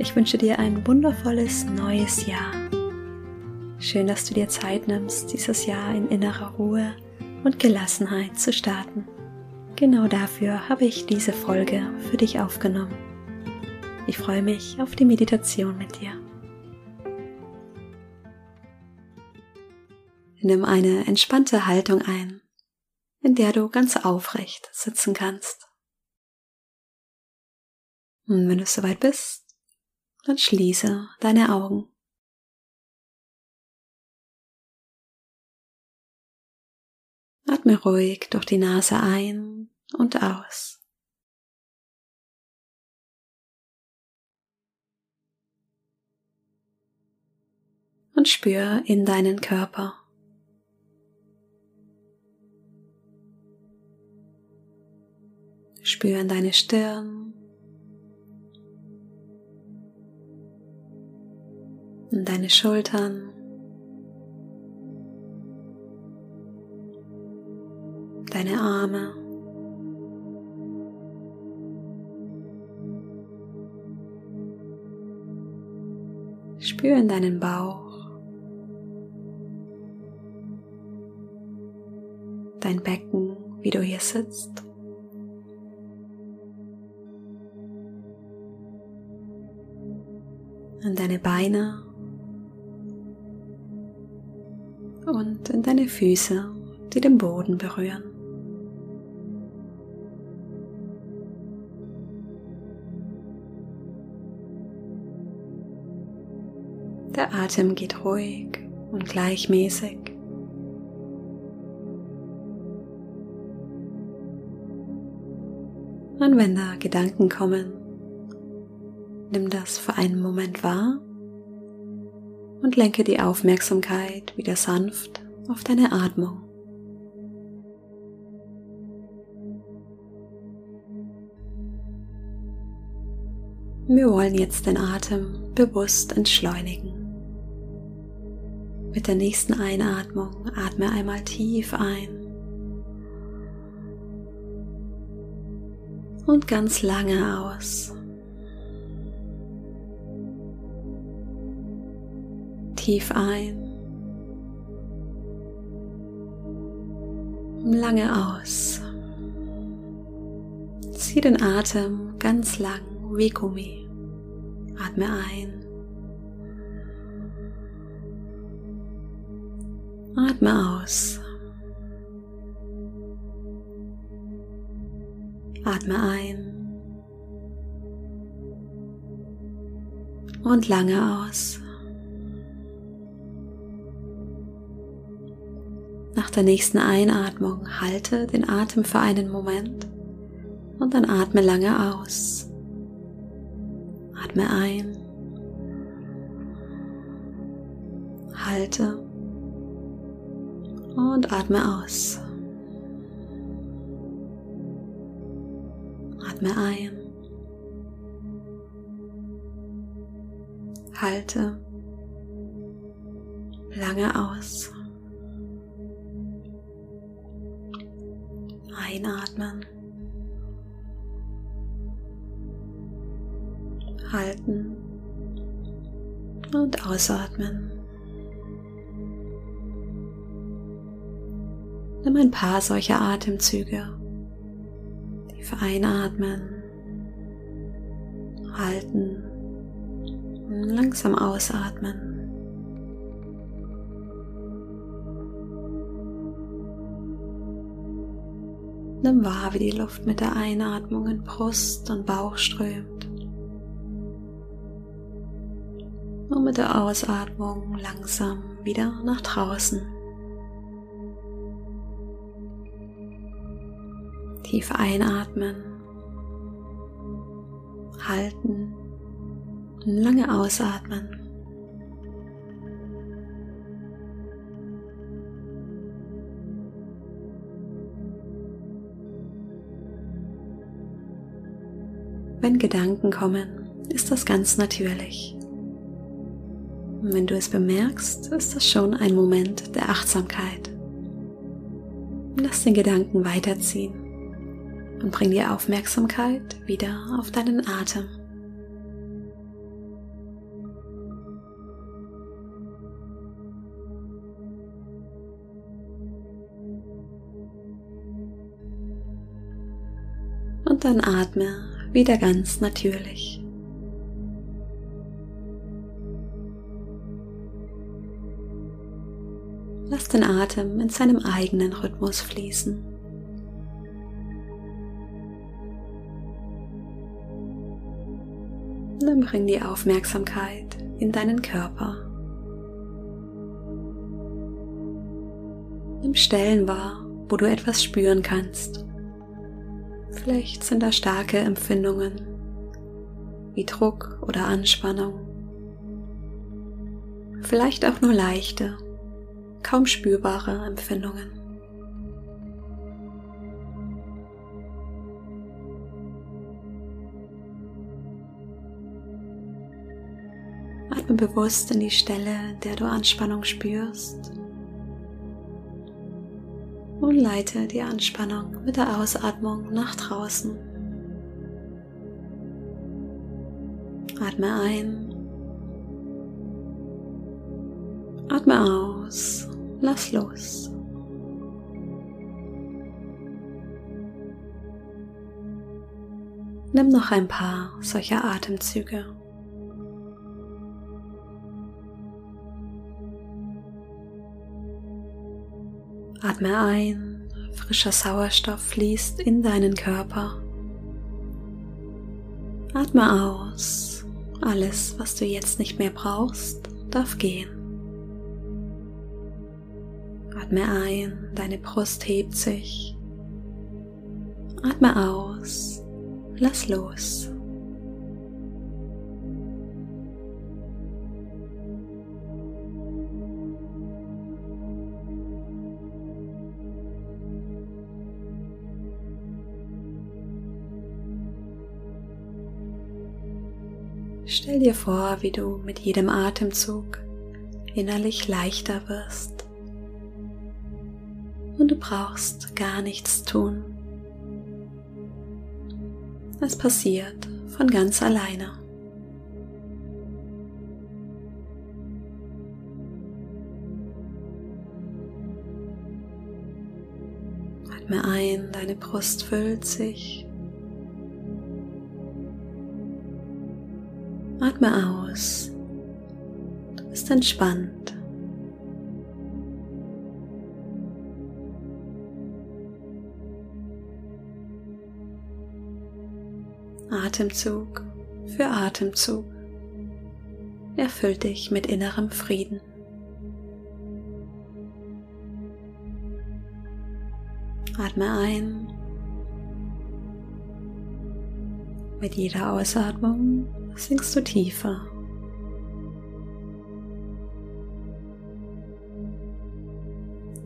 Ich wünsche dir ein wundervolles neues Jahr. Schön, dass du dir Zeit nimmst, dieses Jahr in innerer Ruhe und Gelassenheit zu starten. Genau dafür habe ich diese Folge für dich aufgenommen. Ich freue mich auf die Meditation mit dir. Nimm eine entspannte Haltung ein, in der du ganz aufrecht sitzen kannst. Und wenn du soweit bist, dann schließe deine Augen. Atme ruhig durch die Nase ein und aus. Und spür in deinen Körper. Spür in deine Stirn, in deine Schultern, deine Arme. Spür in deinen Bauch, dein Becken, wie du hier sitzt. in deine Beine und in deine Füße, die den Boden berühren. Der Atem geht ruhig und gleichmäßig. Und wenn da Gedanken kommen, nimm das für einen Moment wahr und lenke die Aufmerksamkeit wieder sanft auf deine Atmung. Wir wollen jetzt den Atem bewusst entschleunigen. Mit der nächsten Einatmung atme einmal tief ein und ganz lange aus. Tief ein. Lange aus. Zieh den Atem ganz lang wie Gummi. Atme ein. Atme aus. Atme ein. Und lange aus. Nach der nächsten Einatmung halte den Atem für einen Moment und dann atme lange aus. Atme ein. Halte und atme aus. Atme ein. Halte lange aus. Einatmen. Halten und ausatmen. Nimm ein paar solcher Atemzüge. Tief einatmen, halten langsam ausatmen. Nimm wahr, wie die Luft mit der Einatmung in Brust und Bauch strömt. Und mit der Ausatmung langsam wieder nach draußen. Tief einatmen, halten lange ausatmen. Wenn Gedanken kommen, ist das ganz natürlich. wenn du es bemerkst, ist das schon ein Moment der Achtsamkeit. Lass den Gedanken weiterziehen und bring die Aufmerksamkeit wieder auf deinen Atem. Und dann atme wieder ganz natürlich. Lass den Atem in seinem eigenen Rhythmus fließen. Dann bring die Aufmerksamkeit in deinen Körper. Nimm Stellen wahr, wo du etwas spüren kannst. Vielleicht sind da starke Empfindungen wie Druck oder Anspannung. Vielleicht auch nur leichte, kaum spürbare Empfindungen. Atme bewusst in die Stelle, der du Anspannung spürst und leite die Anspannung mit der Ausatmung nach draußen. Atme ein. Atme aus. Lass los. Nimm noch ein paar solcher Atemzüge. Atme ein, frischer Sauerstoff fließt in deinen Körper. Atme aus, alles, was du jetzt nicht mehr brauchst, darf gehen. Atme ein, deine Brust hebt sich. Atme aus, lass los. Stell dir vor, wie du mit jedem Atemzug innerlich leichter wirst. Und du brauchst gar nichts tun. Es passiert von ganz alleine. Atme ein, deine Brust füllt sich Atme aus. Du bist entspannt. Atemzug für Atemzug erfüllt dich mit innerem Frieden. Atme ein. Mit jeder Ausatmung sinkst du tiefer.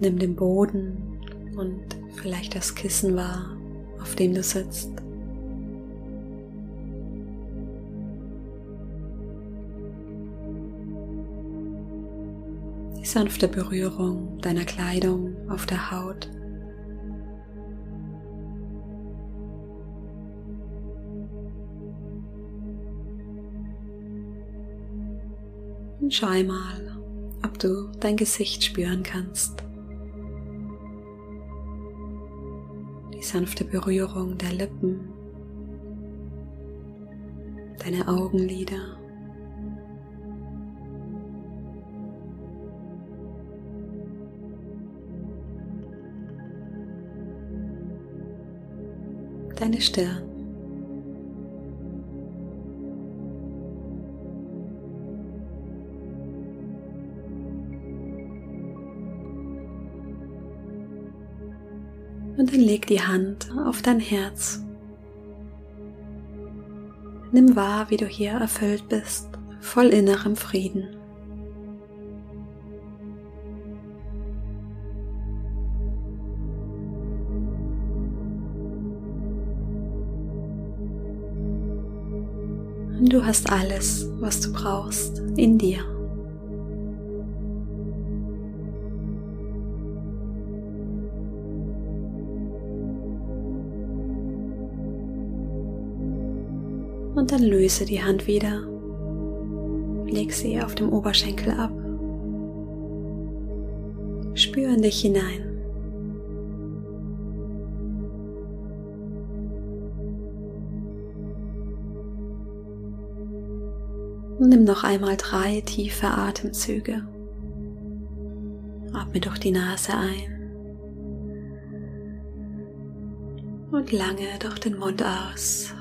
Nimm den Boden und vielleicht das Kissen wahr, auf dem du sitzt. Die sanfte Berührung deiner Kleidung auf der Haut. Und schau mal, ob du dein Gesicht spüren kannst. Die sanfte Berührung der Lippen, deine Augenlider. Deine Stirn. Und dann leg die Hand auf dein Herz. Nimm wahr, wie du hier erfüllt bist. voll innerem Frieden. Du hast alles, was du brauchst, in dir. Dann löse die Hand wieder. Leg sie auf dem Oberschenkel ab. Spür in dich hinein. Nimm noch einmal drei tiefe Atemzüge. Atme durch die Nase ein und lange durch den Mund aus.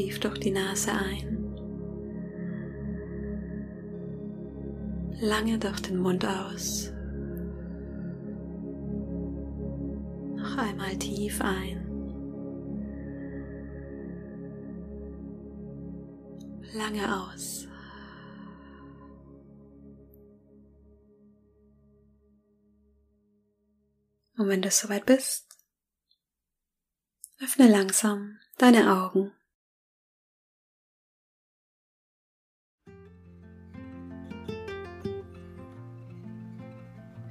Tief durch die Nase ein. Lange durch den Mund aus. Noch einmal tief ein. lange aus. Und wenn du soweit bist, öffne langsam deine Augen.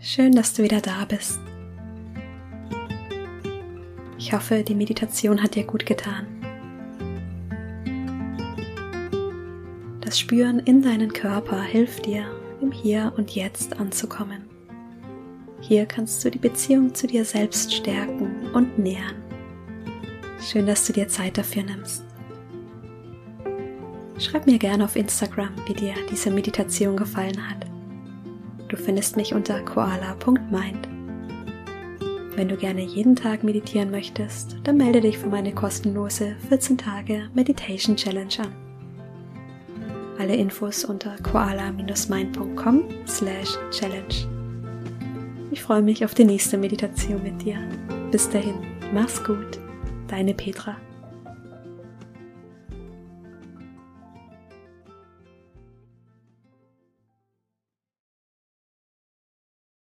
Schön, dass du wieder da bist. Ich hoffe, die Meditation hat dir gut getan. Das Spüren in deinen Körper hilft dir, im Hier und Jetzt anzukommen. Hier kannst du die Beziehung zu dir selbst stärken und nähern. Schön, dass du dir Zeit dafür nimmst. Schreib mir gerne auf Instagram, wie dir diese Meditation gefallen hat. Du findest mich unter koala.mind. Wenn du gerne jeden Tag meditieren möchtest, dann melde dich für meine kostenlose 14 Tage Meditation Challenge an. Alle Infos unter koala-mind.com slash challenge. Ich freue mich auf die nächste Meditation mit dir. Bis dahin, mach's gut, deine Petra.